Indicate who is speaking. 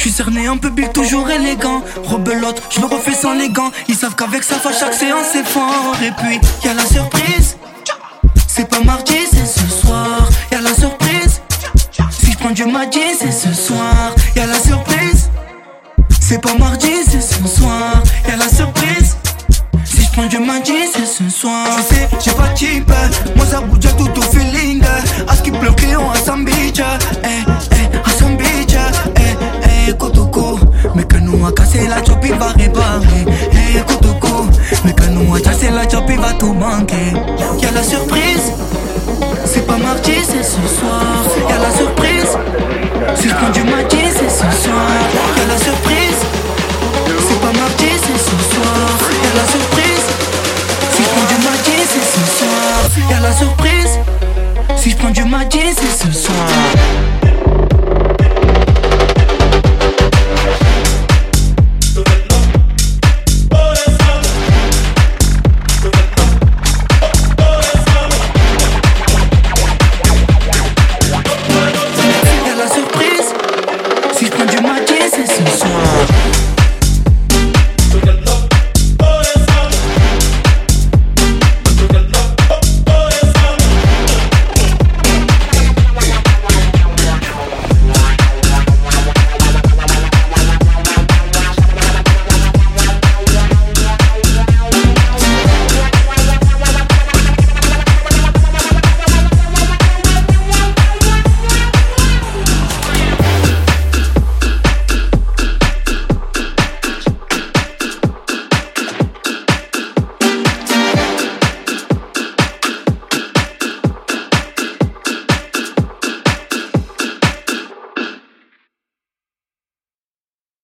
Speaker 1: Je suis cerné un peu toujours élégant. Rebelote, je le refais sans les gants. Ils savent qu'avec ça, à chaque séance c'est fort. Et puis, y a la surprise. C'est pas mardi, c'est ce soir. Y a la surprise. Si je prends du mardi, c'est ce soir. Y a la surprise. C'est pas mardi, c'est ce soir. Y a la surprise. Si je prends du mardi, c'est ce soir. Je sais, j'ai pas de type. Moi, ça bouge tout au feeling. À ce qui pleut, on a Sambicha. c'est la chopi va réparer. Eh, Hé, hey, coup de coup, mais canon hein. à c'est la chopi va tout manquer. Y'a la surprise, c'est pas mardi, c'est ce soir. Y'a la surprise, si je prends du mardi, c'est ce soir. Y'a la surprise, c'est pas mardi, c'est ce soir. Y'a la surprise, si je prends du mardi, c'est ce soir. Y'a la surprise, si je prends du mardi, c'est ce soir. This is